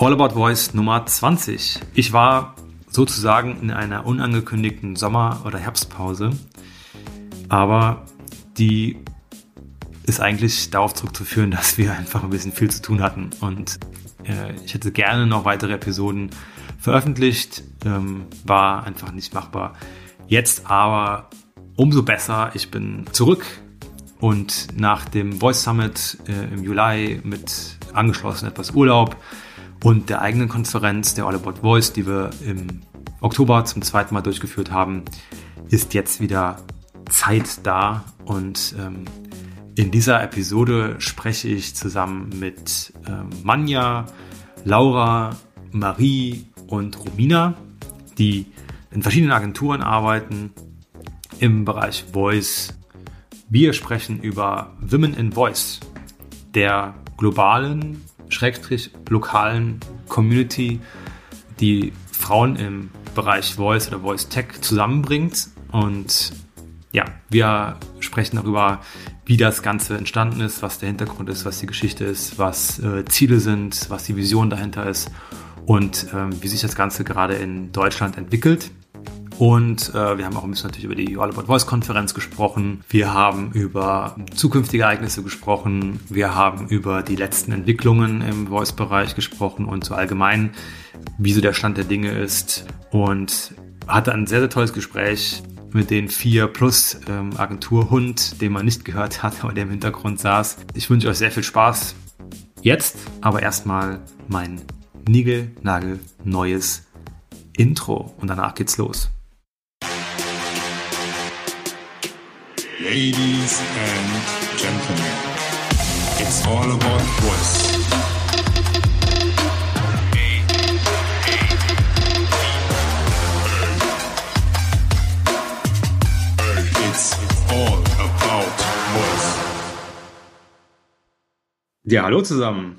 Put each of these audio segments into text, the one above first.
All About Voice Nummer 20. Ich war sozusagen in einer unangekündigten Sommer- oder Herbstpause, aber die ist eigentlich darauf zurückzuführen, dass wir einfach ein bisschen viel zu tun hatten und äh, ich hätte gerne noch weitere Episoden veröffentlicht, ähm, war einfach nicht machbar. Jetzt aber umso besser, ich bin zurück und nach dem Voice Summit äh, im Juli mit angeschlossen etwas Urlaub und der eigenen Konferenz, der All About Voice, die wir im Oktober zum zweiten Mal durchgeführt haben, ist jetzt wieder Zeit da und ähm, in dieser Episode spreche ich zusammen mit ähm, Manja, Laura, Marie und Romina, die in verschiedenen Agenturen arbeiten im Bereich Voice. Wir sprechen über Women in Voice, der globalen schrägstrich lokalen Community, die Frauen im Bereich Voice oder Voice Tech zusammenbringt. Und ja, wir sprechen darüber, wie das Ganze entstanden ist, was der Hintergrund ist, was die Geschichte ist, was äh, Ziele sind, was die Vision dahinter ist und ähm, wie sich das Ganze gerade in Deutschland entwickelt. Und äh, wir haben auch ein bisschen natürlich über die All About Voice Konferenz gesprochen. Wir haben über zukünftige Ereignisse gesprochen. Wir haben über die letzten Entwicklungen im Voice-Bereich gesprochen und so allgemein, wie so der Stand der Dinge ist. Und hatte ein sehr, sehr tolles Gespräch mit den vier plus ähm, Agenturhund, den man nicht gehört hat, aber der im Hintergrund saß. Ich wünsche euch sehr viel Spaß. Jetzt aber erstmal mein Nigel-Nagel neues Intro und danach geht's los. Ladies and gentlemen, it's all about voice. It's all about voice. Ja, hallo zusammen.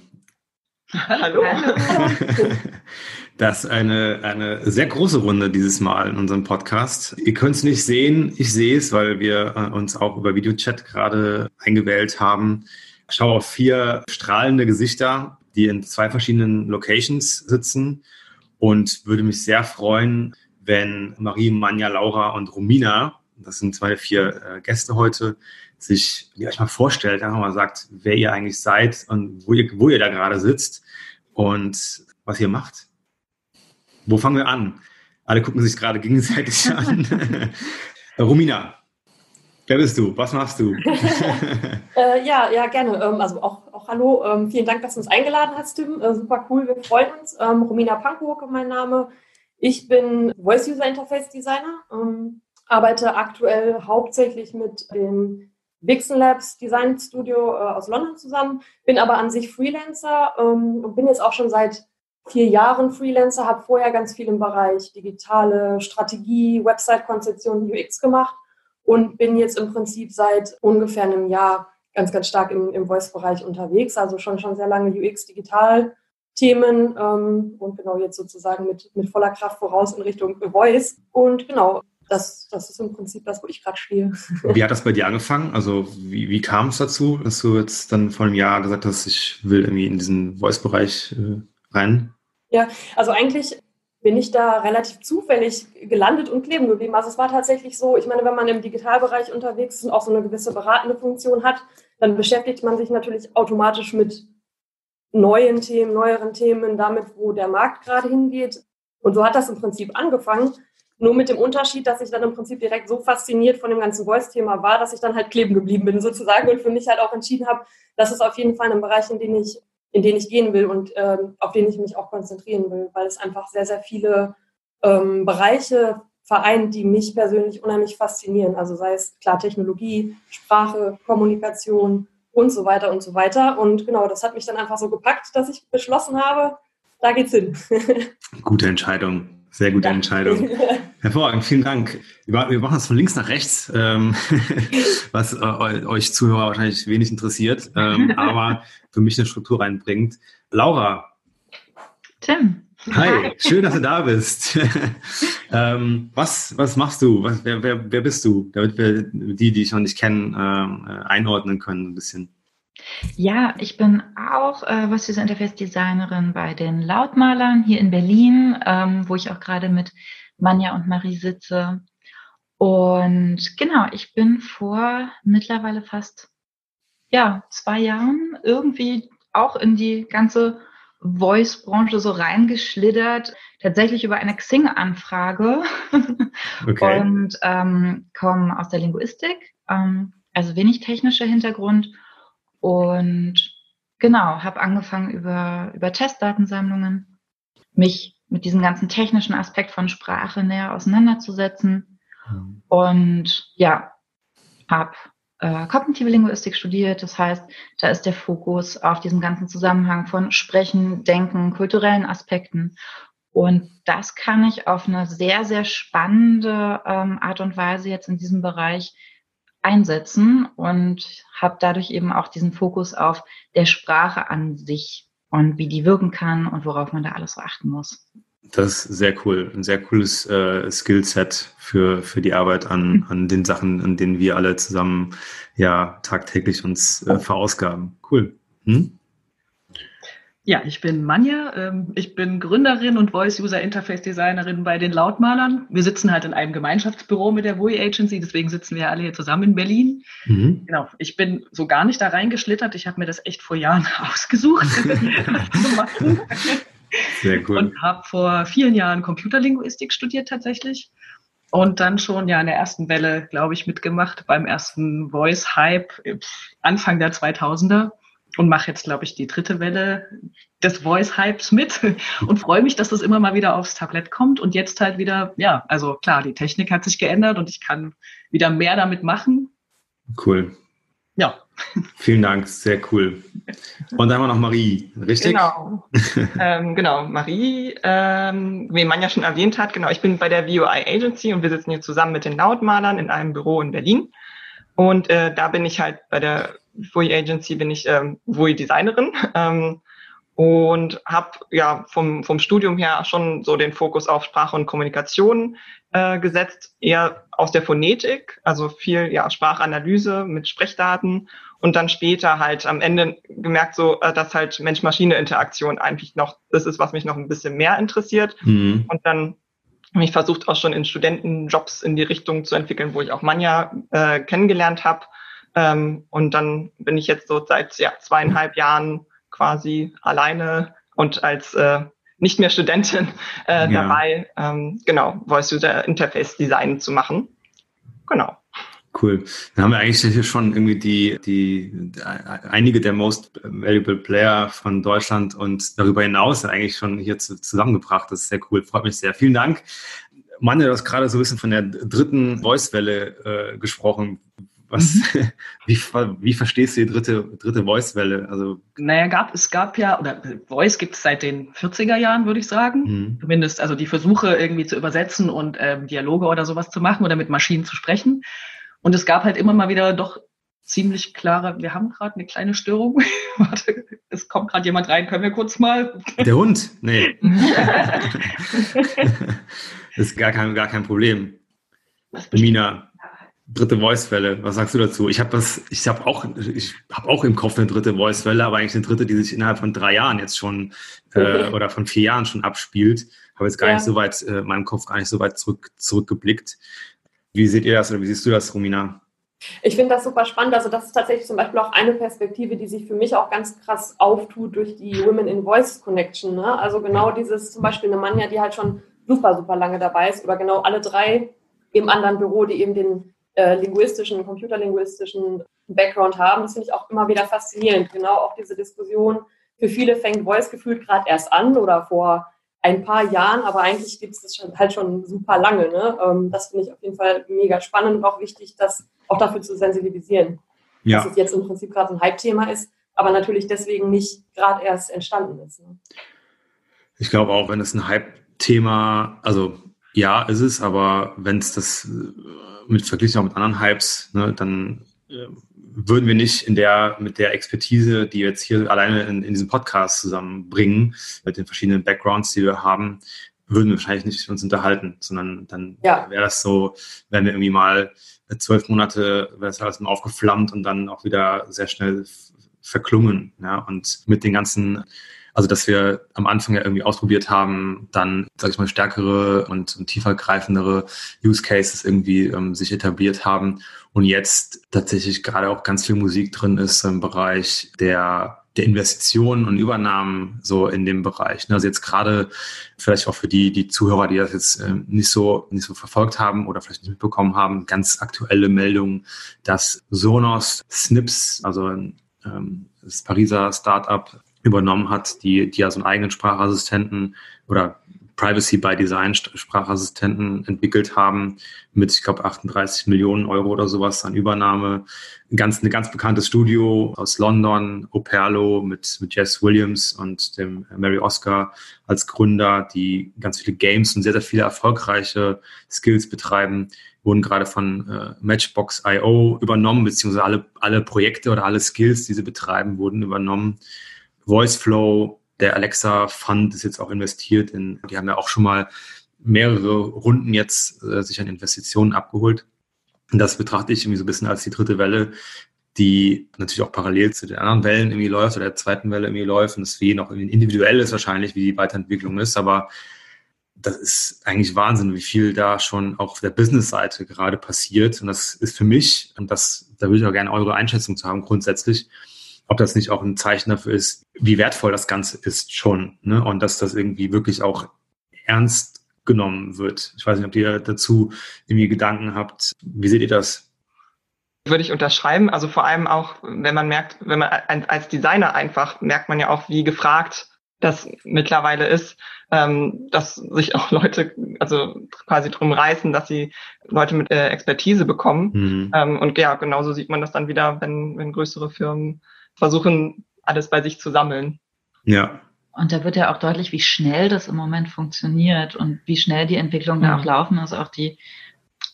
Hallo. Das ist eine, eine sehr große Runde dieses Mal in unserem Podcast. Ihr könnt es nicht sehen, ich sehe es, weil wir äh, uns auch über Videochat gerade eingewählt haben. Ich schaue auf vier strahlende Gesichter, die in zwei verschiedenen Locations sitzen und würde mich sehr freuen, wenn Marie, Manja, Laura und Romina, das sind zwei, vier äh, Gäste heute, sich ja, euch mal vorstellt, einfach mal sagt, wer ihr eigentlich seid und wo ihr, wo ihr da gerade sitzt und was ihr macht. Wo fangen wir an? Alle gucken sich gerade gegenseitig an. Romina, wer bist du? Was machst du? äh, ja, ja, gerne. Ähm, also auch, auch hallo. Ähm, vielen Dank, dass du uns eingeladen hast, Tim. Äh, super cool, wir freuen uns. Ähm, Romina Pankow, mein Name. Ich bin Voice User Interface Designer, ähm, arbeite aktuell hauptsächlich mit dem Vixen Labs Design Studio äh, aus London zusammen, bin aber an sich Freelancer ähm, und bin jetzt auch schon seit vier Jahren Freelancer, habe vorher ganz viel im Bereich digitale Strategie, Website-Konzeption, UX gemacht und bin jetzt im Prinzip seit ungefähr einem Jahr ganz, ganz stark im, im Voice-Bereich unterwegs, also schon, schon sehr lange UX-Digital-Themen ähm, und genau jetzt sozusagen mit, mit voller Kraft voraus in Richtung Voice. Und genau, das, das ist im Prinzip das, wo ich gerade stehe. Wie hat das bei dir angefangen? Also wie, wie kam es dazu, dass du jetzt dann vor einem Jahr gesagt hast, ich will irgendwie in diesen Voice-Bereich äh, rein? Ja, also eigentlich bin ich da relativ zufällig gelandet und kleben geblieben. Also es war tatsächlich so, ich meine, wenn man im Digitalbereich unterwegs ist und auch so eine gewisse beratende Funktion hat, dann beschäftigt man sich natürlich automatisch mit neuen Themen, neueren Themen, damit, wo der Markt gerade hingeht. Und so hat das im Prinzip angefangen. Nur mit dem Unterschied, dass ich dann im Prinzip direkt so fasziniert von dem ganzen Voice-Thema war, dass ich dann halt kleben geblieben bin sozusagen und für mich halt auch entschieden habe, das ist auf jeden Fall ein Bereich, in den ich in den ich gehen will und ähm, auf den ich mich auch konzentrieren will, weil es einfach sehr, sehr viele ähm, Bereiche vereint, die mich persönlich unheimlich faszinieren. Also sei es klar Technologie, Sprache, Kommunikation und so weiter und so weiter. Und genau, das hat mich dann einfach so gepackt, dass ich beschlossen habe, da geht's hin. Gute Entscheidung. Sehr gute ja. Entscheidung. Hervorragend, vielen Dank. Wir machen das von links nach rechts, ähm, was äh, euch Zuhörer wahrscheinlich wenig interessiert, ähm, aber für mich eine Struktur reinbringt. Laura. Tim. Hi, schön, dass du da bist. ähm, was, was machst du? Was, wer, wer, wer bist du? Damit wir die, die ich noch nicht kennen, ähm, äh, einordnen können ein bisschen. Ja, ich bin auch äh, Voice User Interface Designerin bei den Lautmalern hier in Berlin, ähm, wo ich auch gerade mit Manja und Marie sitze. Und genau, ich bin vor mittlerweile fast ja, zwei Jahren irgendwie auch in die ganze Voice-Branche so reingeschlittert, tatsächlich über eine Xing-Anfrage okay. und ähm, komme aus der Linguistik, ähm, also wenig technischer Hintergrund und genau, habe angefangen über, über Testdatensammlungen, mich mit diesem ganzen technischen Aspekt von Sprache näher auseinanderzusetzen mhm. und ja, habe äh, kognitive Linguistik studiert. Das heißt, da ist der Fokus auf diesem ganzen Zusammenhang von Sprechen, Denken, kulturellen Aspekten. Und das kann ich auf eine sehr, sehr spannende ähm, Art und Weise jetzt in diesem Bereich einsetzen und habe dadurch eben auch diesen Fokus auf der Sprache an sich und wie die wirken kann und worauf man da alles so achten muss. Das ist sehr cool. Ein sehr cooles äh, Skillset für, für die Arbeit an, mhm. an den Sachen, an denen wir alle zusammen ja tagtäglich uns äh, verausgaben. Cool. Hm? Ja, ich bin Manja. Ähm, ich bin Gründerin und Voice User Interface Designerin bei den Lautmalern. Wir sitzen halt in einem Gemeinschaftsbüro mit der WUI Agency, deswegen sitzen wir alle hier zusammen in Berlin. Mhm. Genau. Ich bin so gar nicht da reingeschlittert. Ich habe mir das echt vor Jahren ausgesucht, das zu machen. Sehr cool. Und habe vor vielen Jahren Computerlinguistik studiert tatsächlich. Und dann schon ja in der ersten Welle, glaube ich, mitgemacht beim ersten Voice-Hype Anfang der 2000er und mache jetzt, glaube ich, die dritte Welle des Voice-Hypes mit und freue mich, dass das immer mal wieder aufs Tablett kommt und jetzt halt wieder, ja, also klar, die Technik hat sich geändert und ich kann wieder mehr damit machen. Cool. Ja. Vielen Dank, sehr cool. Und dann haben wir noch Marie, richtig? Genau, ähm, genau Marie, ähm, wie man ja schon erwähnt hat, genau, ich bin bei der VUI Agency und wir sitzen hier zusammen mit den Lautmalern in einem Büro in Berlin. Und äh, da bin ich halt bei der VUI Agency, bin ich ähm, VUI Designerin. Ähm, und habe ja vom, vom Studium her schon so den Fokus auf Sprache und Kommunikation äh, gesetzt, eher aus der Phonetik, also viel ja Sprachanalyse mit Sprechdaten und dann später halt am Ende gemerkt so, äh, dass halt Mensch-Maschine-Interaktion eigentlich noch das ist, was mich noch ein bisschen mehr interessiert mhm. und dann mich versucht auch schon in Studentenjobs in die Richtung zu entwickeln, wo ich auch Manja äh, kennengelernt habe ähm, und dann bin ich jetzt so seit ja, zweieinhalb Jahren quasi alleine und als äh, nicht mehr Studentin äh, ja. dabei, ähm, genau, Voice User Interface Design zu machen. Genau. Cool. Dann haben wir eigentlich hier schon irgendwie die, die, einige der most valuable Player von Deutschland und darüber hinaus eigentlich schon hier zusammengebracht. Das ist sehr cool. Freut mich sehr. Vielen Dank. Mann, du hast gerade so ein bisschen von der dritten Voice-Welle äh, gesprochen. Was, mhm. wie, wie verstehst du die dritte, dritte Voice-Welle? Also, naja, gab, es gab ja, oder Voice gibt es seit den 40er Jahren, würde ich sagen. Mhm. Zumindest, also die Versuche irgendwie zu übersetzen und ähm, Dialoge oder sowas zu machen oder mit Maschinen zu sprechen. Und es gab halt immer mal wieder doch ziemlich klare, wir haben gerade eine kleine Störung. Warte, es kommt gerade jemand rein, können wir kurz mal. Der Hund? Nee. das ist gar kein, gar kein Problem. Mina, dritte Voice-Welle. Was sagst du dazu? Ich habe das, ich habe auch, ich habe auch im Kopf eine dritte Voice-Welle, aber eigentlich eine dritte, die sich innerhalb von drei Jahren jetzt schon äh, oder von vier Jahren schon abspielt. Habe jetzt gar ja. nicht so weit, äh, meinem Kopf gar nicht so weit zurück, zurückgeblickt. Wie seht ihr das oder wie siehst du das, Romina? Ich finde das super spannend. Also das ist tatsächlich zum Beispiel auch eine Perspektive, die sich für mich auch ganz krass auftut durch die Women in Voice Connection. Ne? Also genau dieses zum Beispiel eine Manja, die halt schon super, super lange dabei ist oder genau alle drei im anderen Büro, die eben den äh, linguistischen, computerlinguistischen Background haben. Das finde ich auch immer wieder faszinierend. Genau auch diese Diskussion. Für viele fängt Voice gefühlt gerade erst an oder vor ein paar Jahren, aber eigentlich gibt es das schon, halt schon super lange. Ne? Ähm, das finde ich auf jeden Fall mega spannend und auch wichtig, das auch dafür zu sensibilisieren. Ja. Dass es jetzt im Prinzip gerade ein Hype-Thema ist, aber natürlich deswegen nicht gerade erst entstanden ist. Ne? Ich glaube auch, wenn es ein Hype-Thema, also ja, ist es, aber wenn es das mit verglichen auch mit anderen Hypes, ne, dann äh, würden wir nicht in der, mit der Expertise, die wir jetzt hier alleine in, in diesem Podcast zusammenbringen, mit den verschiedenen Backgrounds, die wir haben, würden wir wahrscheinlich nicht uns unterhalten, sondern dann ja. wäre das so, wenn wir irgendwie mal zwölf Monate, wäre das alles mal aufgeflammt und dann auch wieder sehr schnell verklungen. Ja? Und mit den ganzen also, dass wir am Anfang ja irgendwie ausprobiert haben, dann, sag ich mal, stärkere und, und tiefergreifendere Use Cases irgendwie ähm, sich etabliert haben und jetzt tatsächlich gerade auch ganz viel Musik drin ist im Bereich der der Investitionen und Übernahmen so in dem Bereich. Also jetzt gerade vielleicht auch für die, die Zuhörer, die das jetzt äh, nicht so, nicht so verfolgt haben oder vielleicht nicht mitbekommen haben, ganz aktuelle Meldungen, dass Sonos Snips, also ähm, das Pariser Startup, übernommen hat, die, die ja so einen eigenen Sprachassistenten oder Privacy by Design Sprachassistenten entwickelt haben mit, ich glaube, 38 Millionen Euro oder sowas an Übernahme. Ein ganz, ein ganz bekanntes Studio aus London, Operlo mit, mit Jess Williams und dem Mary Oscar als Gründer, die ganz viele Games und sehr, sehr viele erfolgreiche Skills betreiben, wurden gerade von äh, Matchbox.io übernommen, beziehungsweise alle, alle Projekte oder alle Skills, die sie betreiben, wurden übernommen. VoiceFlow, der Alexa Fund ist jetzt auch investiert in, die haben ja auch schon mal mehrere Runden jetzt äh, sich an Investitionen abgeholt. Und das betrachte ich irgendwie so ein bisschen als die dritte Welle, die natürlich auch parallel zu den anderen Wellen irgendwie läuft oder der zweiten Welle irgendwie läuft und es für jeden auch individuell ist wahrscheinlich, wie die Weiterentwicklung ist, aber das ist eigentlich Wahnsinn, wie viel da schon auch auf der Business-Seite gerade passiert. Und das ist für mich, und das, da würde ich auch gerne eure Einschätzung zu haben, grundsätzlich, ob das nicht auch ein Zeichen dafür ist, wie wertvoll das Ganze ist schon. Ne? Und dass das irgendwie wirklich auch ernst genommen wird. Ich weiß nicht, ob ihr dazu irgendwie Gedanken habt. Wie seht ihr das? Würde ich unterschreiben. Also vor allem auch, wenn man merkt, wenn man als Designer einfach merkt man ja auch, wie gefragt das mittlerweile ist, ähm, dass sich auch Leute also quasi drum reißen, dass sie Leute mit äh, Expertise bekommen. Mhm. Ähm, und ja, genauso sieht man das dann wieder, wenn, wenn größere Firmen versuchen, alles bei sich zu sammeln. Ja. Und da wird ja auch deutlich, wie schnell das im Moment funktioniert und wie schnell die Entwicklungen da auch laufen. Also auch die,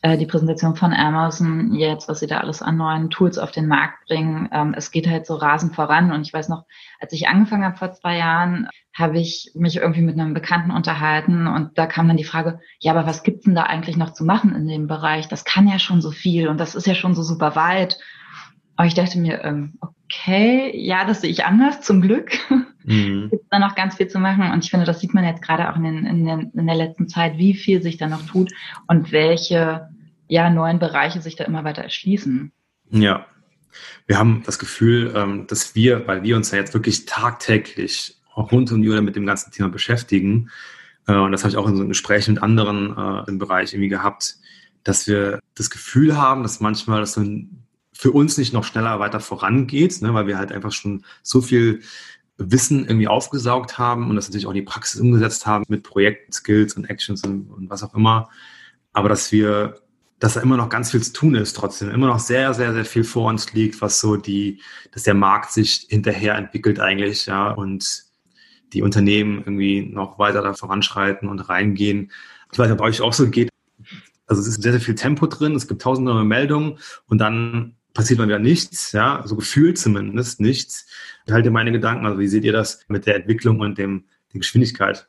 äh, die Präsentation von Amazon jetzt, was sie da alles an neuen Tools auf den Markt bringen. Ähm, es geht halt so rasend voran. Und ich weiß noch, als ich angefangen habe vor zwei Jahren, habe ich mich irgendwie mit einem Bekannten unterhalten und da kam dann die Frage, ja, aber was gibt's denn da eigentlich noch zu machen in dem Bereich? Das kann ja schon so viel und das ist ja schon so super weit. Aber ich dachte mir, ähm, okay, ja, das sehe ich anders, zum Glück. Mhm. Gibt da noch ganz viel zu machen. Und ich finde, das sieht man jetzt gerade auch in, den, in, den, in der letzten Zeit, wie viel sich da noch tut und welche ja, neuen Bereiche sich da immer weiter erschließen. Ja. Wir haben das Gefühl, ähm, dass wir, weil wir uns ja jetzt wirklich tagtäglich auch rund um die Uhr mit dem ganzen Thema beschäftigen, äh, und das habe ich auch in so einem Gespräch mit anderen äh, im Bereich irgendwie gehabt, dass wir das Gefühl haben, dass manchmal das so ein für uns nicht noch schneller weiter vorangeht, ne, weil wir halt einfach schon so viel Wissen irgendwie aufgesaugt haben und das natürlich auch in die Praxis umgesetzt haben mit Projekten, Skills und Actions und, und was auch immer. Aber dass wir, dass da immer noch ganz viel zu tun ist, trotzdem immer noch sehr, sehr, sehr viel vor uns liegt, was so die, dass der Markt sich hinterher entwickelt eigentlich, ja, und die Unternehmen irgendwie noch weiter da voranschreiten und reingehen. Ich weiß ob euch auch so geht. Also es ist sehr, sehr viel Tempo drin, es gibt tausende neue Meldungen und dann passiert mal wieder nichts, ja, so gefühlt zumindest nichts. Ich halte meine Gedanken, also wie seht ihr das mit der Entwicklung und dem, der Geschwindigkeit?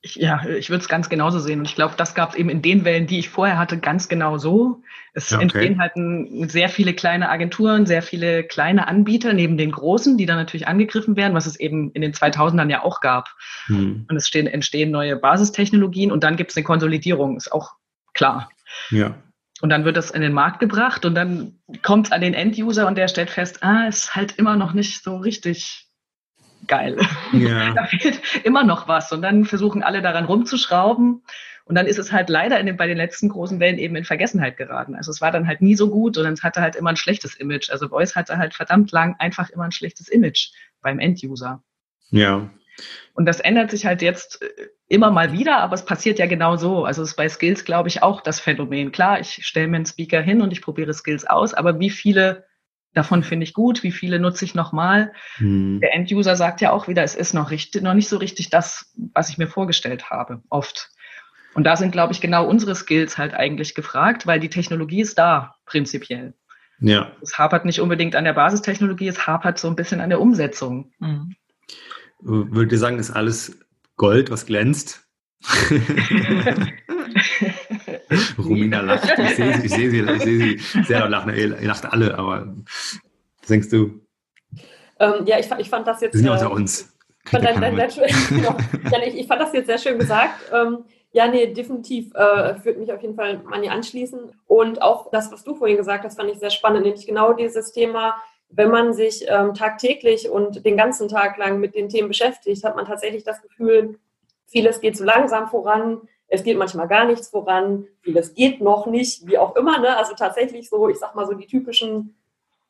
Ich, ja, ich würde es ganz genauso sehen. Und ich glaube, das gab es eben in den Wellen, die ich vorher hatte, ganz genau so. Es ja, okay. entstehen halt ein, sehr viele kleine Agenturen, sehr viele kleine Anbieter neben den großen, die dann natürlich angegriffen werden, was es eben in den 2000ern ja auch gab. Hm. Und es stehen, entstehen neue Basistechnologien und dann gibt es eine Konsolidierung, ist auch klar. Ja. Und dann wird das in den Markt gebracht und dann kommt es an den Enduser und der stellt fest, ah, ist halt immer noch nicht so richtig geil. Ja. da fehlt immer noch was. Und dann versuchen alle daran rumzuschrauben. Und dann ist es halt leider in den, bei den letzten großen Wellen eben in Vergessenheit geraten. Also es war dann halt nie so gut und es hatte halt immer ein schlechtes Image. Also Voice hatte halt verdammt lang einfach immer ein schlechtes Image beim Enduser. Ja. Und das ändert sich halt jetzt äh, immer mal wieder, aber es passiert ja genau so. Also es ist bei Skills, glaube ich, auch das Phänomen. Klar, ich stelle mir einen Speaker hin und ich probiere Skills aus, aber wie viele davon finde ich gut, wie viele nutze ich nochmal? Hm. Der Enduser sagt ja auch wieder, es ist noch, richtig, noch nicht so richtig das, was ich mir vorgestellt habe, oft. Und da sind, glaube ich, genau unsere Skills halt eigentlich gefragt, weil die Technologie ist da, prinzipiell. Ja. Es hapert nicht unbedingt an der Basistechnologie, es hapert so ein bisschen an der Umsetzung. Mhm. Würdet ihr sagen, ist alles Gold, was glänzt? Romina lacht. Ich sehe sie, ich sehe sie, ich sehe sie sehr lachen. Ihr lacht alle, aber was denkst du? Ähm, ja, ich, ich, fand das jetzt. Wir sind ja unter uns. Ich fand, dein, genau. ja, ich, ich, fand das jetzt sehr schön gesagt. Ähm, ja, nee, definitiv. Äh, würde mich auf jeden Fall Mani anschließen. Und auch das, was du vorhin gesagt hast, fand ich sehr spannend, nämlich genau dieses Thema, wenn man sich ähm, tagtäglich und den ganzen Tag lang mit den Themen beschäftigt, hat man tatsächlich das Gefühl, vieles geht zu langsam voran, es geht manchmal gar nichts voran, vieles geht noch nicht, wie auch immer. Ne? Also tatsächlich so, ich sag mal so die typischen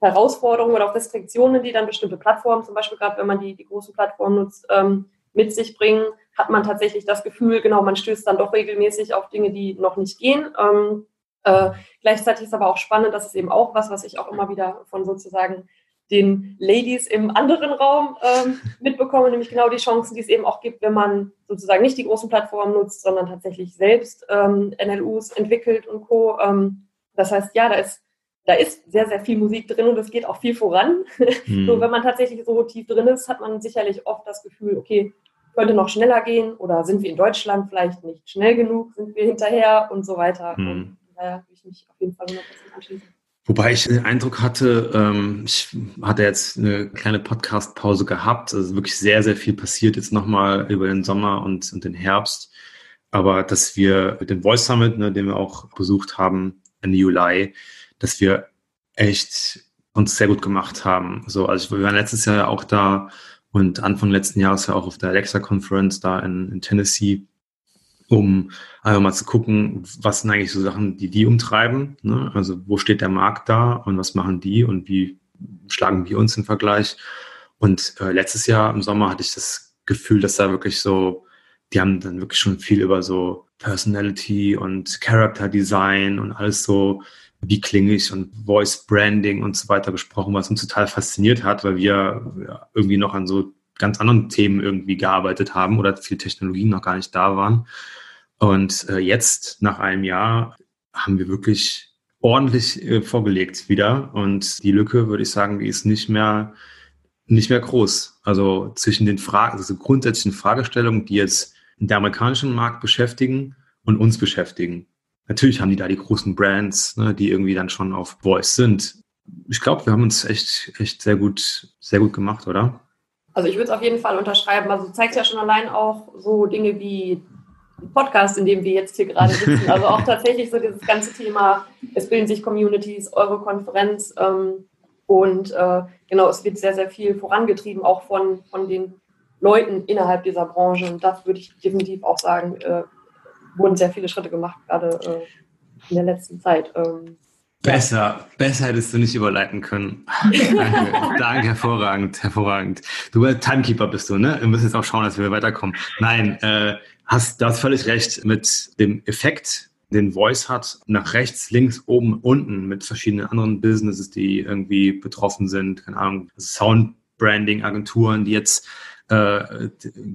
Herausforderungen oder auch Restriktionen, die dann bestimmte Plattformen, zum Beispiel gerade wenn man die, die großen Plattformen nutzt, ähm, mit sich bringen, hat man tatsächlich das Gefühl, genau, man stößt dann doch regelmäßig auf Dinge, die noch nicht gehen. Ähm, äh, gleichzeitig ist aber auch spannend, das ist eben auch was, was ich auch immer wieder von sozusagen den Ladies im anderen Raum ähm, mitbekomme, nämlich genau die Chancen, die es eben auch gibt, wenn man sozusagen nicht die großen Plattformen nutzt, sondern tatsächlich selbst ähm, NLUs entwickelt und Co. Ähm, das heißt, ja, da ist, da ist sehr, sehr viel Musik drin und es geht auch viel voran. Mhm. Nur wenn man tatsächlich so tief drin ist, hat man sicherlich oft das Gefühl, okay, könnte noch schneller gehen oder sind wir in Deutschland vielleicht nicht schnell genug, sind wir hinterher und so weiter. Mhm. Daher will ich mich auf jeden Fall 100% anschließen. Wobei ich den Eindruck hatte, ähm, ich hatte jetzt eine kleine Podcast-Pause gehabt, also wirklich sehr, sehr viel passiert jetzt nochmal über den Sommer und, und den Herbst. Aber dass wir mit dem Voice Summit, ne, den wir auch besucht haben, Ende Juli, dass wir echt uns sehr gut gemacht haben. So, also wir waren letztes Jahr ja auch da und Anfang letzten Jahres ja auch auf der Alexa Conference da in, in Tennessee, um einfach mal zu gucken, was sind eigentlich so Sachen, die die umtreiben. Ne? Also wo steht der Markt da und was machen die und wie schlagen wir uns im Vergleich. Und äh, letztes Jahr im Sommer hatte ich das Gefühl, dass da wirklich so, die haben dann wirklich schon viel über so Personality und Character Design und alles so wie klinge ich und Voice Branding und so weiter gesprochen, was uns total fasziniert hat, weil wir ja, irgendwie noch an so ganz anderen Themen irgendwie gearbeitet haben oder viele Technologien noch gar nicht da waren. Und äh, jetzt, nach einem Jahr, haben wir wirklich ordentlich äh, vorgelegt wieder. Und die Lücke, würde ich sagen, die ist nicht mehr, nicht mehr groß. Also zwischen den Fragen, also grundsätzlichen Fragestellungen, die jetzt den amerikanischen Markt beschäftigen und uns beschäftigen. Natürlich haben die da die großen Brands, ne, die irgendwie dann schon auf Voice sind. Ich glaube, wir haben uns echt, echt sehr gut, sehr gut gemacht, oder? Also ich würde es auf jeden Fall unterschreiben. Also zeigt ja schon allein auch so Dinge wie Podcast, in dem wir jetzt hier gerade sitzen. Also auch tatsächlich so dieses ganze Thema, es bilden sich Communities, eure Konferenz ähm, und äh, genau, es wird sehr, sehr viel vorangetrieben, auch von, von den Leuten innerhalb dieser Branche. Und das würde ich definitiv auch sagen, äh, wurden sehr viele Schritte gemacht, gerade äh, in der letzten Zeit. Ähm, Besser, besser hättest du nicht überleiten können. danke, danke, hervorragend, hervorragend. Du äh, Timekeeper bist du, ne? Wir müssen jetzt auch schauen, dass wir weiterkommen. Nein, äh, hast, du hast völlig recht mit dem Effekt, den Voice hat, nach rechts, links, oben, unten mit verschiedenen anderen Businesses, die irgendwie betroffen sind, keine Ahnung, Soundbranding-Agenturen, die jetzt äh,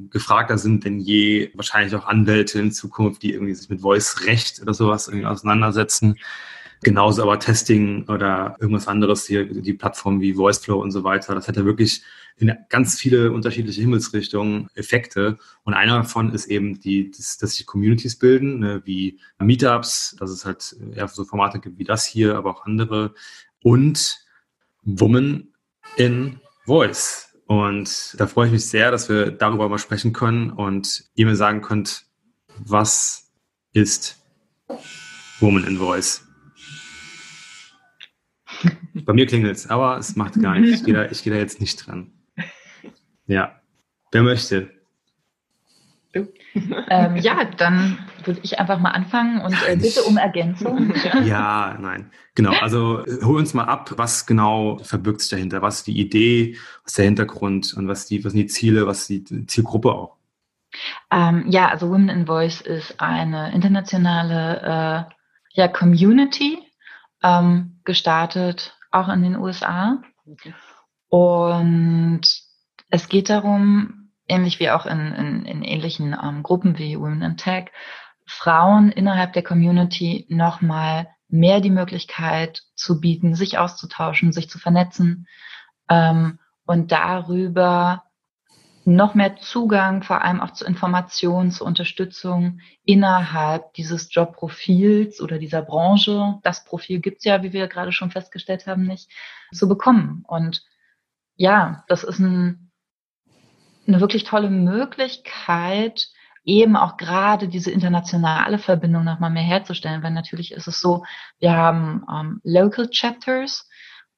gefragter sind denn je, wahrscheinlich auch Anwälte in Zukunft, die irgendwie sich mit Voice-Recht oder sowas irgendwie auseinandersetzen. Genauso aber Testing oder irgendwas anderes hier, die Plattformen wie VoiceFlow und so weiter. Das hat ja wirklich in ganz viele unterschiedliche Himmelsrichtungen Effekte. Und einer davon ist eben die, dass, dass sich Communities bilden, ne, wie Meetups, dass es halt eher so Formate gibt wie das hier, aber auch andere. Und Woman in Voice. Und da freue ich mich sehr, dass wir darüber mal sprechen können und ihr mir sagen könnt, was ist Woman in Voice? Bei mir klingelt es, aber es macht gar nichts. Ich gehe da, geh da jetzt nicht dran. Ja. Wer möchte? Ähm, ja, dann würde ich einfach mal anfangen und äh, bitte um Ergänzung. Ja, nein. Genau, also hol uns mal ab, was genau verbirgt sich dahinter? Was ist die Idee, was ist der Hintergrund und was, die, was sind die Ziele, was ist die Zielgruppe auch? Ähm, ja, also Women in Voice ist eine internationale äh, ja, Community, ähm, gestartet, auch in den USA. Und es geht darum, ähnlich wie auch in, in, in ähnlichen ähm, Gruppen wie Women in Tech, Frauen innerhalb der Community nochmal mehr die Möglichkeit zu bieten, sich auszutauschen, sich zu vernetzen ähm, und darüber noch mehr Zugang, vor allem auch zu Informationen, zu Unterstützung innerhalb dieses Jobprofils oder dieser Branche. Das Profil gibt's ja, wie wir gerade schon festgestellt haben, nicht zu bekommen. Und ja, das ist ein, eine wirklich tolle Möglichkeit, eben auch gerade diese internationale Verbindung nochmal mehr herzustellen. Weil natürlich ist es so, wir haben ähm, Local Chapters,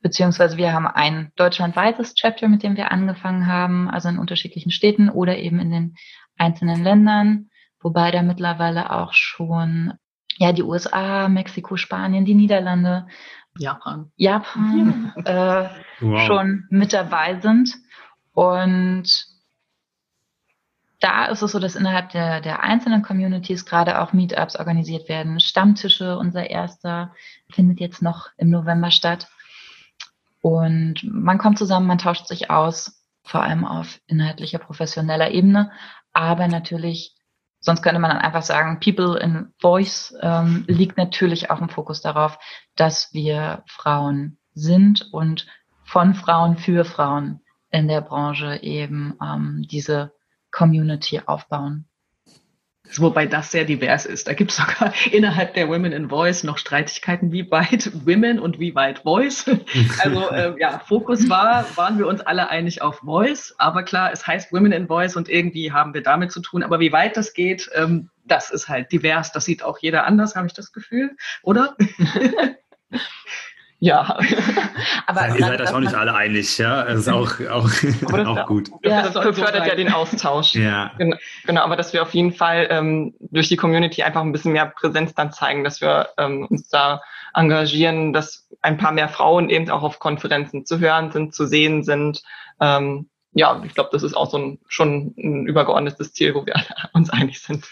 beziehungsweise wir haben ein deutschlandweites Chapter, mit dem wir angefangen haben, also in unterschiedlichen Städten oder eben in den einzelnen Ländern, wobei da mittlerweile auch schon ja die USA, Mexiko, Spanien, die Niederlande, Japan, Japan äh, wow. schon mit dabei sind und da ist es so, dass innerhalb der, der einzelnen Communities gerade auch Meetups organisiert werden. Stammtische, unser erster, findet jetzt noch im November statt. Und man kommt zusammen, man tauscht sich aus, vor allem auf inhaltlicher, professioneller Ebene. Aber natürlich, sonst könnte man dann einfach sagen, People in Voice ähm, liegt natürlich auch im Fokus darauf, dass wir Frauen sind und von Frauen für Frauen in der Branche eben ähm, diese Community aufbauen. Wobei das sehr divers ist. Da gibt es sogar innerhalb der Women in Voice noch Streitigkeiten, wie weit Women und wie weit Voice. Also äh, ja, Fokus war, waren wir uns alle einig auf Voice. Aber klar, es heißt Women in Voice und irgendwie haben wir damit zu tun. Aber wie weit das geht, ähm, das ist halt divers. Das sieht auch jeder anders, habe ich das Gefühl, oder? Ja. aber ihr seid euch auch nicht alle einig, ja. Das ist auch, auch, auch gut. Ja, das fördert ja den Austausch. ja. Genau, genau, aber dass wir auf jeden Fall ähm, durch die Community einfach ein bisschen mehr Präsenz dann zeigen, dass wir ähm, uns da engagieren, dass ein paar mehr Frauen eben auch auf Konferenzen zu hören sind, zu sehen sind. Ähm, ja, ich glaube, das ist auch so ein, schon ein übergeordnetes Ziel, wo wir uns einig sind.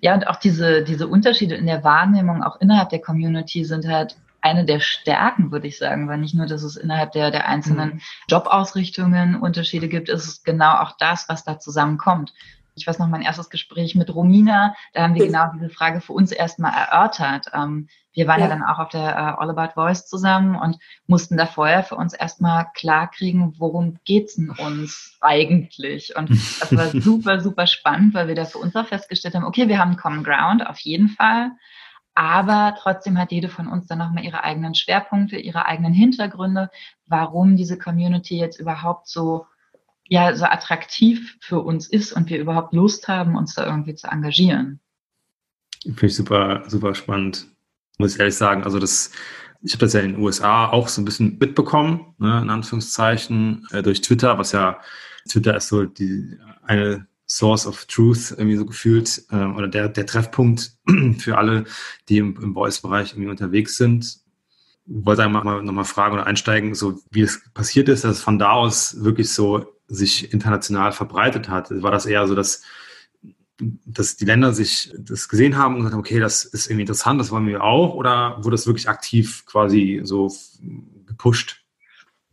Ja, und auch diese, diese Unterschiede in der Wahrnehmung auch innerhalb der Community sind halt eine der Stärken, würde ich sagen, weil nicht nur, dass es innerhalb der, der einzelnen mhm. Jobausrichtungen Unterschiede gibt, ist es genau auch das, was da zusammenkommt. Ich weiß noch, mein erstes Gespräch mit Romina, da haben wir genau diese Frage für uns erstmal erörtert. Ähm, wir waren ja. ja. dann auch auf der uh, All About Voice zusammen und mussten da vorher für uns erstmal klarkriegen, worum geht's denn uns eigentlich? Und das war super, super spannend, weil wir da für uns auch festgestellt haben, okay, wir haben Common Ground auf jeden Fall. Aber trotzdem hat jede von uns dann nochmal ihre eigenen Schwerpunkte, ihre eigenen Hintergründe, warum diese Community jetzt überhaupt so, ja, so attraktiv für uns ist und wir überhaupt Lust haben, uns da irgendwie zu engagieren. Finde ich super, super spannend. Muss ich ehrlich sagen. Also das, ich habe das ja in den USA auch so ein bisschen mitbekommen, ne, in Anführungszeichen, äh, durch Twitter, was ja, Twitter ist so die eine Source of Truth irgendwie so gefühlt ähm, oder der, der Treffpunkt für alle, die im, im Voice-Bereich irgendwie unterwegs sind. Wollte einmal mal nochmal fragen oder einsteigen, so wie es passiert ist, dass es von da aus wirklich so sich international verbreitet hat. War das eher so, dass, dass die Länder sich das gesehen haben und gesagt haben, okay, das ist irgendwie interessant, das wollen wir auch, oder wurde das wirklich aktiv quasi so gepusht?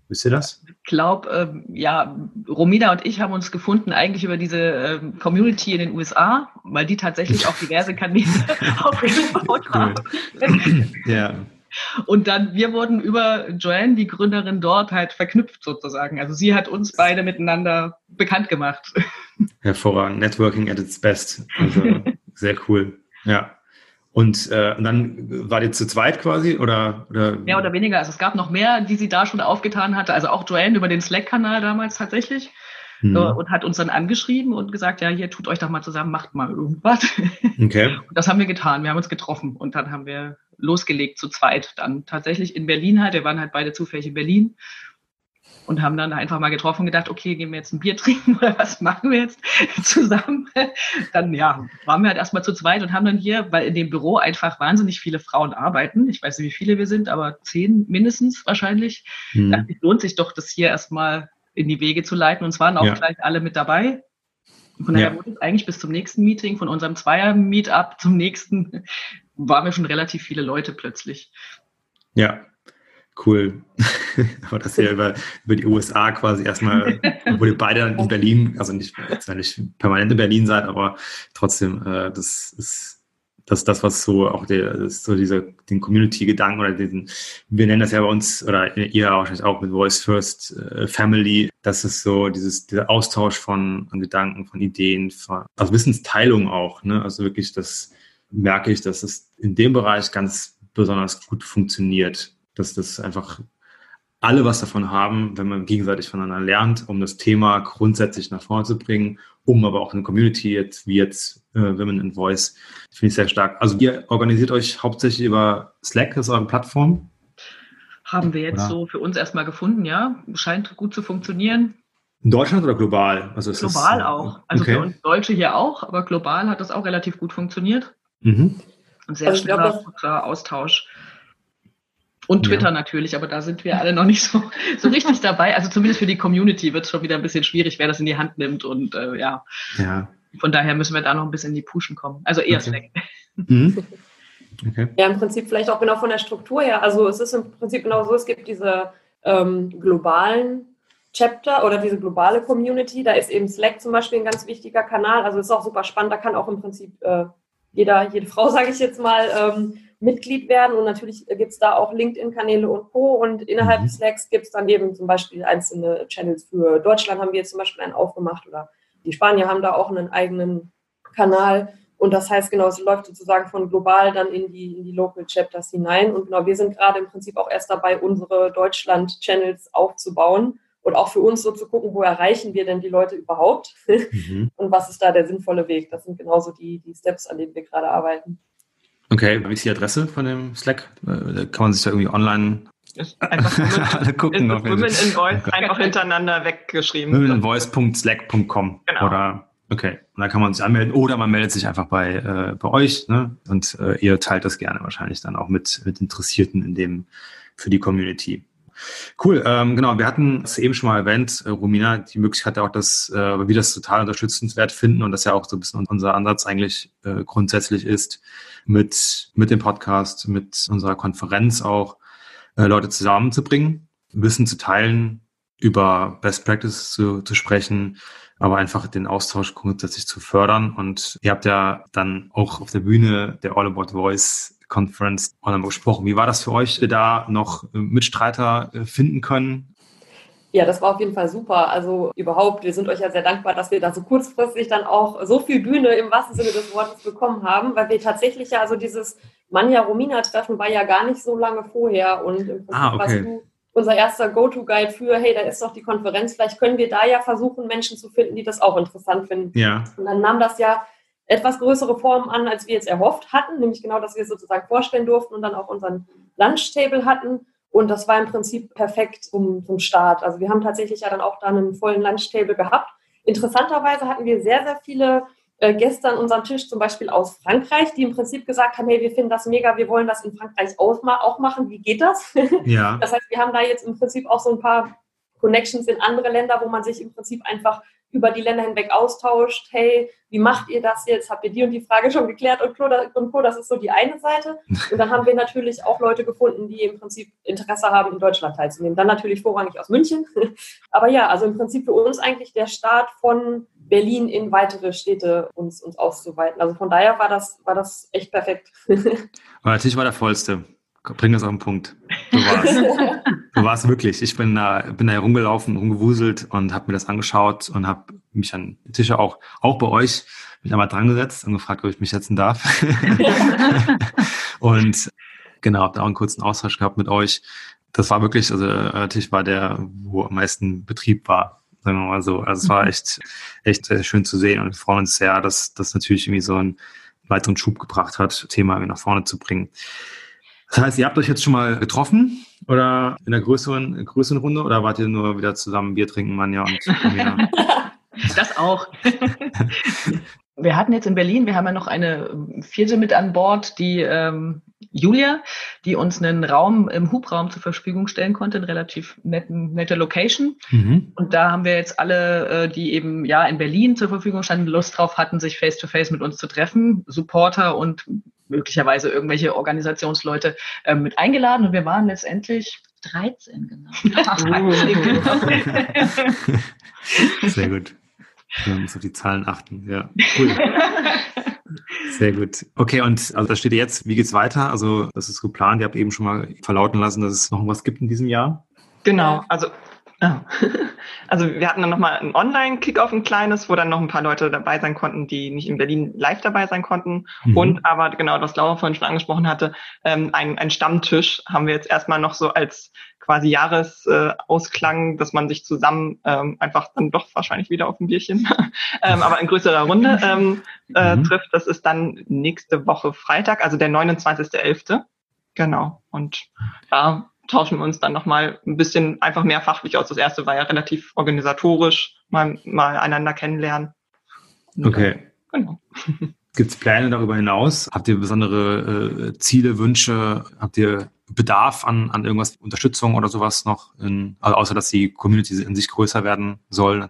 Wisst ihr das? Ich glaube, ähm, ja, Romina und ich haben uns gefunden eigentlich über diese ähm, Community in den USA, weil die tatsächlich auch diverse Kanäle aufgebaut haben. ja. Und dann, wir wurden über Joanne, die Gründerin dort, halt verknüpft sozusagen. Also sie hat uns beide miteinander bekannt gemacht. Hervorragend. Networking at its best. Also sehr cool. Ja. Und, äh, und dann war die zu zweit quasi oder, oder? Mehr oder weniger. Also es gab noch mehr, die sie da schon aufgetan hatte. Also auch Joanne über den Slack-Kanal damals tatsächlich. Hm. und hat uns dann angeschrieben und gesagt, ja, hier tut euch doch mal zusammen, macht mal irgendwas. Okay. Und das haben wir getan. Wir haben uns getroffen und dann haben wir losgelegt zu zweit. Dann tatsächlich in Berlin halt. Wir waren halt beide zufällig in Berlin und haben dann einfach mal getroffen und gedacht, okay, gehen wir jetzt ein Bier trinken oder was machen wir jetzt zusammen? Dann ja, waren wir halt erstmal zu zweit und haben dann hier, weil in dem Büro einfach wahnsinnig viele Frauen arbeiten. Ich weiß nicht, wie viele wir sind, aber zehn mindestens wahrscheinlich. Mhm. Dachte ich, lohnt sich doch, das hier erstmal in die Wege zu leiten. Und es waren auch ja. gleich alle mit dabei. von daher ja. wurde es eigentlich bis zum nächsten Meeting, von unserem Zweier-Meetup zum nächsten, waren wir schon relativ viele Leute plötzlich. Ja, Cool. Aber das ja über, über die USA quasi erstmal, obwohl ihr beide in Berlin, also nicht, nicht permanent in Berlin seid, aber trotzdem, äh, das ist das, das, was so auch der, so dieser, den Community-Gedanken oder diesen, wir nennen das ja bei uns, oder ihr wahrscheinlich auch mit Voice First äh, Family, das ist so dieses, dieser Austausch von, von Gedanken, von Ideen, von, also Wissensteilung auch, ne? Also wirklich, das merke ich, dass es in dem Bereich ganz besonders gut funktioniert dass das einfach alle was davon haben, wenn man gegenseitig voneinander lernt, um das Thema grundsätzlich nach vorne zu bringen, um aber auch eine Community jetzt, wie jetzt äh, Women in Voice, finde ich sehr stark. Also ihr organisiert euch hauptsächlich über Slack, das ist eure Plattform? Haben wir jetzt Oder? so für uns erstmal gefunden, ja. Scheint gut zu funktionieren. In Deutschland oder global? Also ist Global das, auch. Also okay. für uns Deutsche hier auch, aber global hat das auch relativ gut funktioniert. Mhm. Ein sehr Also schneller, guter Austausch. Und Ja. Twitter natürlich, aber da sind wir alle noch nicht so, so richtig dabei. Also zumindest für die Community wird es schon wieder ein bisschen schwierig, wer das in die Hand nimmt. Und äh, ja, Ja. von daher müssen wir da noch ein bisschen in die Pushen kommen. Also eher Okay. Slack. Mhm. Okay. Ja, im Prinzip vielleicht auch genau von der Struktur her. Also es ist im Prinzip genau so, es gibt diese ähm, globalen Chapter oder diese globale Community. Da ist eben Slack zum Beispiel ein ganz wichtiger Kanal. Also es ist auch super spannend. Da kann auch im Prinzip äh, jeder, jede Frau, sage ich jetzt mal, ähm, Mitglied werden. Und natürlich gibt es da auch LinkedIn-Kanäle und Co. Und innerhalb Mhm. des Slacks gibt es dann eben zum Beispiel einzelne Channels für Deutschland haben wir jetzt zum Beispiel einen aufgemacht oder die Spanier haben da auch einen eigenen Kanal. Und das heißt genau, es läuft sozusagen von global dann in die, in die Local Chapters hinein. Und genau, wir sind gerade im Prinzip auch erst dabei, unsere Deutschland-Channels aufzubauen und auch für uns so zu gucken, wo erreichen wir denn die Leute überhaupt Mhm. und was ist da der sinnvolle Weg. Das sind genauso die, die Steps, an denen wir gerade arbeiten. Okay, wie ist die Adresse von dem Slack? Äh, Kann man sich da irgendwie online einfach alle gucken? ist Women in Voice Okay. einfach hintereinander weggeschrieben. womeninvoice.slack.com Genau. oder okay, und da kann man sich anmelden oder man meldet sich einfach bei äh, bei euch ne? und äh, ihr teilt das gerne wahrscheinlich dann auch mit mit Interessierten in dem für die Community. Cool, ähm, genau. Wir hatten es eben schon mal erwähnt, äh, Romina, die Möglichkeit auch, dass äh, wir das total unterstützenswert finden und das ja auch so ein bisschen unser Ansatz eigentlich äh, grundsätzlich ist, mit mit dem Podcast, mit unserer Konferenz auch äh, Leute zusammenzubringen, Wissen zu teilen, über Best Practices zu, zu sprechen, aber einfach den Austausch grundsätzlich zu fördern. Und ihr habt ja dann auch auf der Bühne der All About Voice Conference nochmal gesprochen. Wie war das für euch, da noch äh, Mitstreiter äh, finden können? Ja, das war auf jeden Fall super. Also überhaupt, wir sind euch ja sehr dankbar, dass wir da so kurzfristig dann auch so viel Bühne im wahrsten Sinne des Wortes bekommen haben, weil wir tatsächlich ja, also dieses Manja-Romina-Treffen war ja gar nicht so lange vorher und im Prinzip Ah, okay. warst du unser erster Go-To-Guide für, hey, da ist doch die Konferenz, vielleicht können wir da ja versuchen, Menschen zu finden, die das auch interessant finden. Ja. Und dann nahm das ja etwas größere Form an, als wir jetzt erhofft hatten, nämlich genau, dass wir es sozusagen vorstellen durften und dann auch unseren Lunchtable hatten. Und das war im Prinzip perfekt zum, zum Start. Also wir haben tatsächlich ja dann auch dann einen vollen Lunchtable gehabt. Interessanterweise hatten wir sehr, sehr viele äh, Gäste an unserem Tisch, zum Beispiel aus Frankreich, die im Prinzip gesagt haben, hey, wir finden das mega, wir wollen das in Frankreich auch machen. Wie geht das? Ja. Das heißt, wir haben da jetzt im Prinzip auch so ein paar Connections in andere Länder, wo man sich im Prinzip einfach über die Länder hinweg austauscht. Hey, wie macht ihr das jetzt? Habt ihr die und die Frage schon geklärt und Co. Und Co. Das ist so die eine Seite. Und dann haben wir natürlich auch Leute gefunden, die im Prinzip Interesse haben, in Deutschland teilzunehmen. Dann natürlich vorrangig aus München. Aber ja, also im Prinzip für uns eigentlich der Start von Berlin in weitere Städte uns, uns auszuweiten. Also von daher war das, war das echt perfekt. Aber der Tisch war der vollste. Bring das auf den Punkt. Du warst. Du warst wirklich. Ich bin da, bin da herumgelaufen, rumgewuselt und habe mir das angeschaut und habe mich an Tische auch, auch bei euch, mich einmal dran gesetzt und gefragt, ob ich mich setzen darf. und genau, habe da auch einen kurzen Austausch gehabt mit euch. Das war wirklich, also der Tisch war der, wo am meisten Betrieb war, sagen wir mal so. Also es war echt, echt sehr schön zu sehen und wir freuen uns sehr, dass das natürlich irgendwie so einen weiteren Schub gebracht hat, Thema nach vorne zu bringen. Das heißt, ihr habt euch jetzt schon mal getroffen oder in der größeren, größeren Runde oder wart ihr nur wieder zusammen Bier trinken, Manja und Romina? Das auch. Wir hatten jetzt in Berlin, wir haben ja noch eine vierte mit an Bord, die ähm, Julia, die uns einen Raum im Hubraum zur Verfügung stellen konnte, eine relativ netten, nette Location. Mhm. Und da haben wir jetzt alle, äh, die eben ja in Berlin zur Verfügung standen, Lust drauf hatten, sich face to face mit uns zu treffen, Supporter und möglicherweise irgendwelche Organisationsleute äh, mit eingeladen. Und wir waren letztendlich 13, genau. Sehr gut. Wir müssen auf die Zahlen achten. Ja, cool. Sehr gut. Okay, und also da steht jetzt, wie geht's weiter? Also das ist geplant. Ihr habt eben schon mal verlauten lassen, dass es noch was gibt in diesem Jahr. Genau, also Ah. Also wir hatten dann nochmal ein Online-Kickoff, ein kleines, wo dann noch ein paar Leute dabei sein konnten, die nicht in Berlin live dabei sein konnten. Mhm. Und aber genau, was Laura vorhin schon angesprochen hatte, ähm, ein, ein Stammtisch haben wir jetzt erstmal noch so als quasi Jahresausklang, äh, dass man sich zusammen ähm, einfach dann doch wahrscheinlich wieder auf ein Bierchen, ähm, aber in größerer Runde ähm, äh, mhm. trifft. Das ist dann nächste Woche Freitag, also der 29.11. Genau. Und da tauschen wir uns dann nochmal ein bisschen einfach mehr fachlich aus. Das erste war ja relativ organisatorisch, mal, mal einander kennenlernen. okay. Genau. Gibt es Pläne darüber hinaus? Habt ihr besondere äh, Ziele, Wünsche? Habt ihr Bedarf an, an irgendwas, Unterstützung oder sowas noch? In, also außer dass die Community in sich größer werden soll?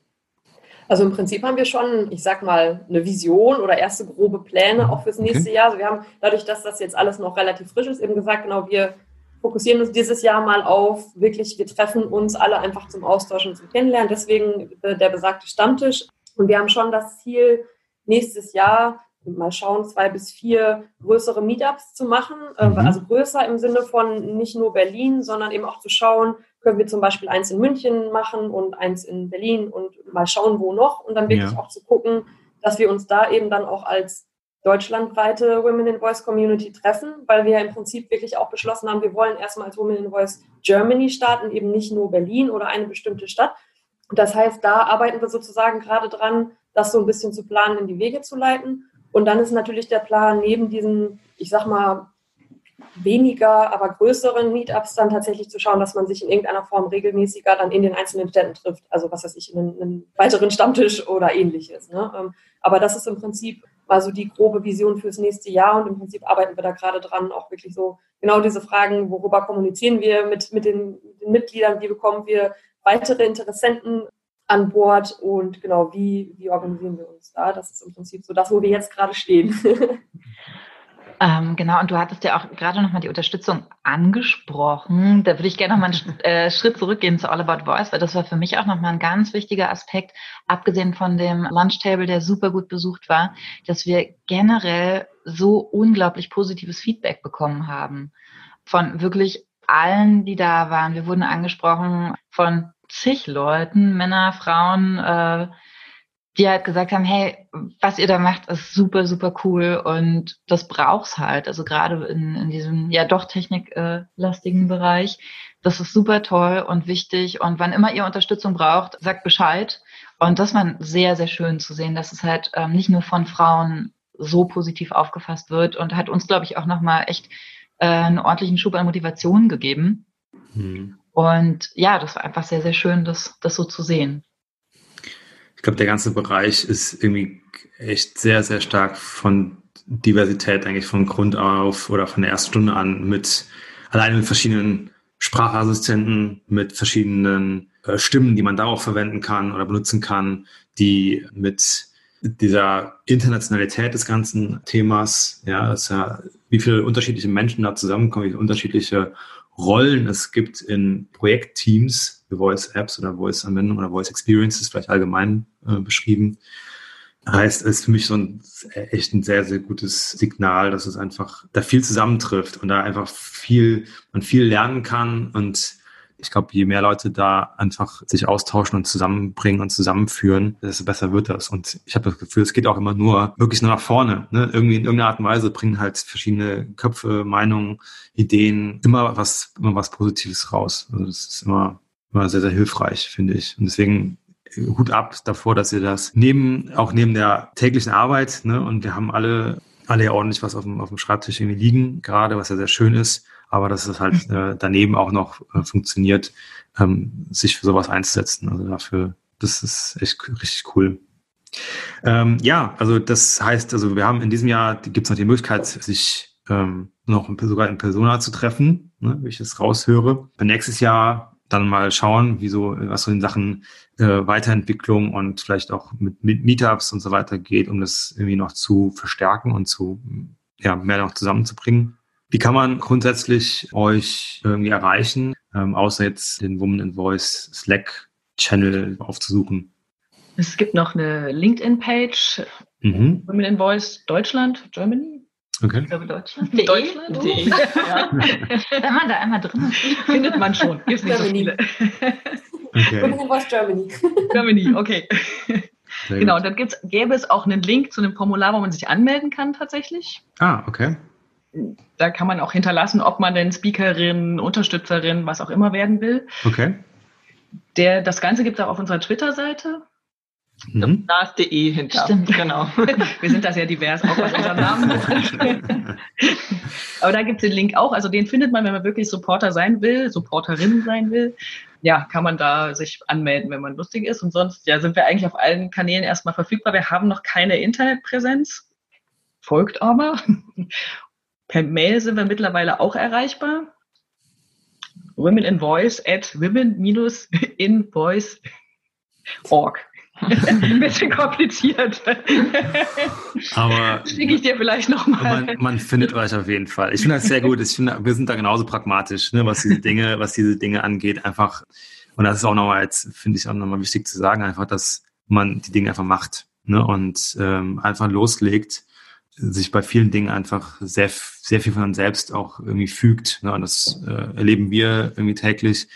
Also im Prinzip haben wir schon, ich sag mal, eine Vision oder erste grobe Pläne auch fürs nächste okay. Jahr. Also wir haben dadurch, dass das jetzt alles noch relativ frisch ist, eben gesagt, genau, wir fokussieren uns dieses Jahr mal auf wirklich, wir treffen uns alle einfach zum Austauschen und zum Kennenlernen. Deswegen äh, der besagte Stammtisch. Und wir haben schon das Ziel, nächstes Jahr mal schauen, zwei bis vier größere Meetups zu machen. Äh, mhm. Also größer im Sinne von nicht nur Berlin, sondern eben auch zu schauen, können wir zum Beispiel eins in München machen und eins in Berlin und mal schauen, wo noch. Und dann wirklich ja. auch zu gucken, dass wir uns da eben dann auch als deutschlandweite Women in Voice Community treffen, weil wir im Prinzip wirklich auch beschlossen haben, wir wollen erstmal als Women in Voice Germany starten, eben nicht nur Berlin oder eine bestimmte Stadt. Das heißt, da arbeiten wir sozusagen gerade dran, das so ein bisschen zu planen, in die Wege zu leiten. Und dann ist natürlich der Plan, neben diesen, ich sag mal, weniger, aber größeren Meetups dann tatsächlich zu schauen, dass man sich in irgendeiner Form regelmäßiger dann in den einzelnen Städten trifft. Also was weiß ich, in einen, einen weiteren Stammtisch oder ähnliches. Ne? Ähm, aber das ist im Prinzip mal so die grobe Vision fürs nächste Jahr und im Prinzip arbeiten wir da gerade dran, auch wirklich so genau diese Fragen, worüber kommunizieren wir mit, mit den, den Mitgliedern, wie bekommen wir weitere Interessenten an Bord und genau, wie, wie organisieren wir uns da? Das ist im Prinzip so das, wo wir jetzt gerade stehen. Ähm, genau, und du hattest ja auch gerade nochmal die Unterstützung angesprochen. Da würde ich gerne nochmal einen äh, Schritt zurückgehen zu All About Voice, weil das war für mich auch nochmal ein ganz wichtiger Aspekt, abgesehen von dem Lunchtable, der super gut besucht war, dass wir generell so unglaublich positives Feedback bekommen haben. Von wirklich allen, die da waren. Wir wurden angesprochen von zig Leuten, Männer, Frauen, äh, die halt gesagt haben, hey, was ihr da macht, ist super, super cool und das braucht's halt. Also gerade in, in diesem ja doch techniklastigen Bereich. Das ist super toll und wichtig. Und wann immer ihr Unterstützung braucht, sagt Bescheid. Und das war sehr, sehr schön zu sehen, dass es halt ähm, nicht nur von Frauen so positiv aufgefasst wird und hat uns, glaube ich, auch nochmal echt äh, einen ordentlichen Schub an Motivation gegeben. Mhm. Und ja, das war einfach sehr, sehr schön, das, das so zu sehen glaube, der ganze Bereich ist irgendwie echt sehr, sehr stark von Diversität eigentlich von Grund auf oder von der ersten Stunde an mit alleine mit verschiedenen Sprachassistenten, mit verschiedenen äh, Stimmen, die man da auch verwenden kann oder benutzen kann, die mit dieser Internationalität des ganzen Themas, ja, ist ja, wie viele unterschiedliche Menschen da zusammenkommen, wie viele unterschiedliche Rollen es gibt in Projektteams Voice-Apps oder Voice-Anwendungen oder Voice-Experiences, vielleicht allgemein äh, beschrieben. Heißt, es ist für mich so ein echt ein sehr, sehr gutes Signal, dass es einfach da viel zusammentrifft und da einfach viel, man viel lernen kann und ich glaube, je mehr Leute da einfach sich austauschen und zusammenbringen und zusammenführen, desto besser wird das. Und ich habe das Gefühl, es geht auch immer nur wirklich nur nach vorne. Ne? Irgendwie in irgendeiner Art und Weise bringen halt verschiedene Köpfe, Meinungen, Ideen immer was, immer was Positives raus. Also das ist immer, immer sehr, sehr hilfreich, finde ich. Und deswegen Hut ab davor, dass ihr das neben, auch neben der täglichen Arbeit, ne, und wir haben alle, alle ja ordentlich was auf dem, auf dem Schreibtisch irgendwie liegen, gerade, was ja sehr schön ist, aber dass es halt äh, daneben auch noch äh, funktioniert, ähm, sich für sowas einzusetzen. Also dafür, das ist echt richtig cool. Ähm, ja, also das heißt, also wir haben in diesem Jahr gibt es noch die Möglichkeit, sich ähm, noch sogar in Persona zu treffen, ne, wie ich das raushöre. Für nächstes Jahr dann mal schauen, wie so, was so in Sachen äh, Weiterentwicklung und vielleicht auch mit, mit Meetups und so weiter geht, um das irgendwie noch zu verstärken und zu ja, mehr noch zusammenzubringen. Wie kann man grundsätzlich euch irgendwie erreichen, ähm, außer jetzt den Woman in Voice Slack Channel aufzusuchen? Es gibt noch eine LinkedIn-Page, mhm. Women in Voice Deutschland, Germany. Okay. Ich glaube Deutschland. De. Deutschland. De. Ja. Wenn man da einmal drin ist. Findet man schon. Gibt nicht so viele. Okay. Germany. Germany, okay. Sehr genau, gut. dann gibt's, gäbe es auch einen Link zu einem Formular, wo man sich anmelden kann tatsächlich. Ah, okay. Da kann man auch hinterlassen, ob man denn Speakerin, Unterstützerin, was auch immer werden will. Okay. Der, das Ganze gibt es auch auf unserer Twitter-Seite. Mhm. Da ist DE hinter. Stimmt, genau. Wir sind da sehr divers, auch was unseren Namen. Aber da gibt es den Link auch. Also den findet man, wenn man wirklich Supporter sein will, Supporterin sein will. Ja, kann man da sich anmelden, wenn man lustig ist. Und sonst ja, sind wir eigentlich auf allen Kanälen erstmal verfügbar. Wir haben noch keine Internetpräsenz. Folgt aber. Per Mail sind wir mittlerweile auch erreichbar. Women in Voice at women-in-voice.org. Ein bisschen kompliziert. Aber schicke ich dir vielleicht nochmal. Man, man findet euch auf jeden Fall. Ich finde das sehr gut. Ich finde, wir sind da genauso pragmatisch, ne, was diese Dinge, was diese Dinge angeht. Einfach, und das ist auch nochmal jetzt, finde ich auch nochmal wichtig zu sagen, einfach, dass man die Dinge einfach macht ne, und ähm, einfach loslegt, sich bei vielen Dingen einfach sehr, sehr viel von uns selbst auch irgendwie fügt. Ne, und das äh, erleben wir irgendwie täglich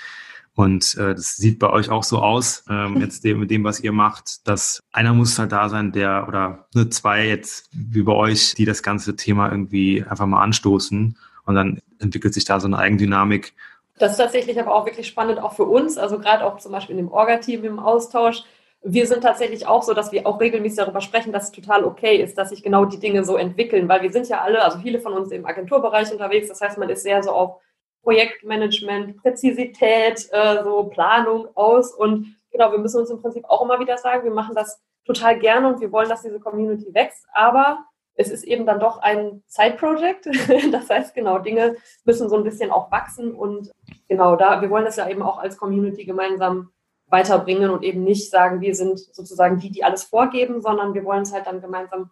und äh, das sieht bei euch auch so aus, ähm, jetzt dem, mit dem, was ihr macht, dass einer muss halt da sein, der oder nur zwei jetzt wie bei euch, die das ganze Thema irgendwie einfach mal anstoßen und dann entwickelt sich da so eine Eigendynamik. Das ist tatsächlich aber auch wirklich spannend, auch für uns, also gerade auch zum Beispiel in dem Orga-Team im Austausch. Wir sind tatsächlich auch so, dass wir auch regelmäßig darüber sprechen, dass es total okay ist, dass sich genau die Dinge so entwickeln, weil wir sind ja alle, also viele von uns im Agenturbereich unterwegs. Das heißt, man ist sehr so auf Projektmanagement, Präzisität, äh, so Planung aus. Und genau, wir müssen uns im Prinzip auch immer wieder sagen, wir machen das total gerne und wir wollen, dass diese Community wächst. Aber es ist eben dann doch ein Side-Project. Das heißt, genau, Dinge müssen so ein bisschen auch wachsen. Und genau da, wir wollen das ja eben auch als Community gemeinsam weiterbringen und eben nicht sagen, wir sind sozusagen die, die alles vorgeben, sondern wir wollen es halt dann gemeinsam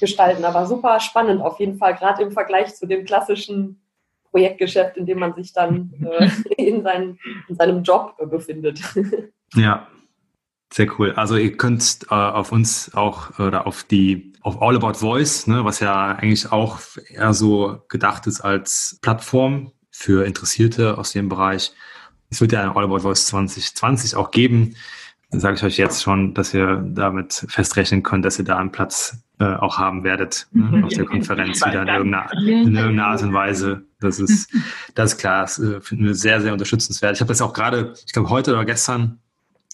gestalten. Aber super spannend auf jeden Fall, gerade im Vergleich zu dem klassischen Projektgeschäft, in dem man sich dann äh, in, seinen, in, seinem Job äh, befindet. Ja, sehr cool. Also ihr könnt äh, auf uns auch oder auf die auf All About Voice, ne, was ja eigentlich auch eher so gedacht ist als Plattform für Interessierte aus dem Bereich. Es wird ja ein All About Voice 2020 auch geben. Dann sage ich euch jetzt schon, dass ihr damit festrechnen könnt, dass ihr da einen Platz äh, auch haben werdet ne, mhm. auf der Konferenz wieder in irgendeiner, in irgendeiner Art und Weise. Das ist, das ist klar, das äh, finden wir sehr, sehr unterstützenswert. Ich habe das auch gerade, ich glaube heute oder gestern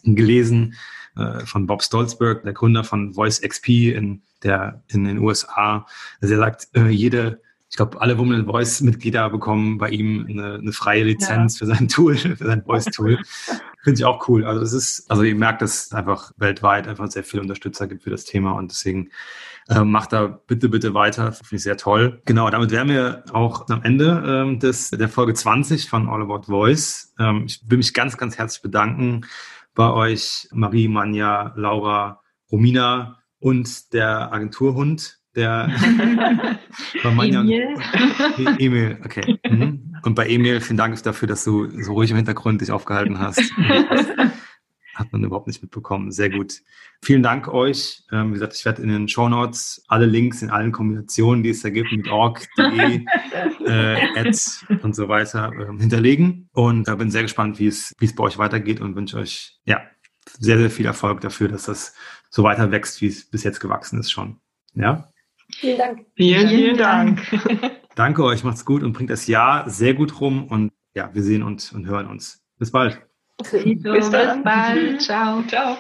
gelesen äh, von Bob Stolzberg, der Gründer von Voice XP in, der, in den USA. Also er sagt, äh, jede ich glaube, alle Women Voice-Mitglieder bekommen bei ihm eine, eine freie Lizenz ja. für sein Tool, für sein Voice-Tool. Finde ich auch cool. Also das ist, also ihr merkt, dass es einfach weltweit einfach sehr viele Unterstützer gibt für das Thema und deswegen äh, macht da bitte, bitte weiter. Finde ich sehr toll. Genau, damit wären wir auch am Ende ähm, des, der Folge 20 von All About Voice. Ähm, ich will mich ganz, ganz herzlich bedanken bei euch, Marie, Manja, Laura, Romina und der Agenturhund der bei Manja Emil. Emil, okay. Mhm. Und bei Emil, vielen Dank dafür, dass du so ruhig im Hintergrund dich aufgehalten hast. Hat man überhaupt nicht mitbekommen. Sehr gut. Vielen Dank euch. Ähm, wie gesagt, ich werde in den Show Notes alle Links in allen Kombinationen, die es da gibt, mit org, de, äh, ads und so weiter äh, hinterlegen. Und äh, bin sehr gespannt, wie es, wie es bei euch weitergeht und wünsche euch ja sehr, sehr viel Erfolg dafür, dass das so weiter wächst, wie es bis jetzt gewachsen ist schon. Ja? Vielen Dank. Vielen, vielen Dank. Danke euch, macht's gut und bringt das Jahr sehr gut rum und ja, wir sehen uns und hören uns. Bis bald. Bis, Bis bald. Ciao. Ciao.